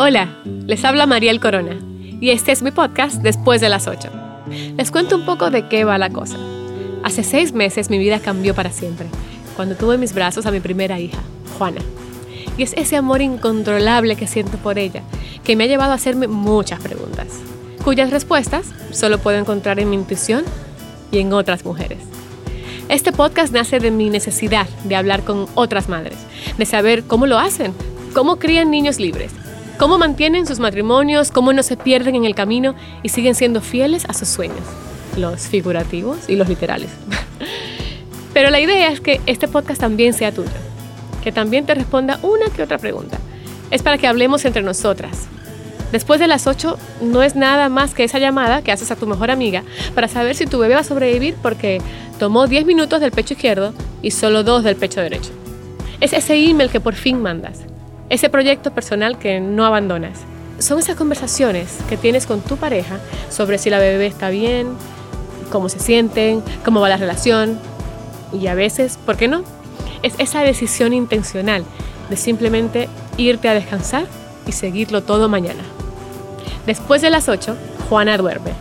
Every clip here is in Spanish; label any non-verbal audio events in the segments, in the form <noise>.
Hola, les habla Mariel Corona y este es mi podcast Después de las 8. Les cuento un poco de qué va la cosa. Hace seis meses mi vida cambió para siempre, cuando tuve en mis brazos a mi primera hija, Juana. Y es ese amor incontrolable que siento por ella, que me ha llevado a hacerme muchas preguntas, cuyas respuestas solo puedo encontrar en mi intuición y en otras mujeres. Este podcast nace de mi necesidad de hablar con otras madres, de saber cómo lo hacen, cómo crían niños libres, cómo mantienen sus matrimonios, cómo no se pierden en el camino y siguen siendo fieles a sus sueños, los figurativos y los literales. <laughs> Pero la idea es que este podcast también sea tuyo, que también te responda una que otra pregunta. Es para que hablemos entre nosotras. Después de las 8 no es nada más que esa llamada que haces a tu mejor amiga para saber si tu bebé va a sobrevivir porque tomó 10 minutos del pecho izquierdo y solo 2 del pecho derecho. Es ese email que por fin mandas, ese proyecto personal que no abandonas. Son esas conversaciones que tienes con tu pareja sobre si la bebé está bien, cómo se sienten, cómo va la relación y a veces, ¿por qué no? Es esa decisión intencional de simplemente irte a descansar y seguirlo todo mañana. Después de las 8, Juana duerme.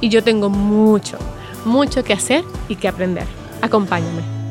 Y yo tengo mucho, mucho que hacer y que aprender. Acompáñame.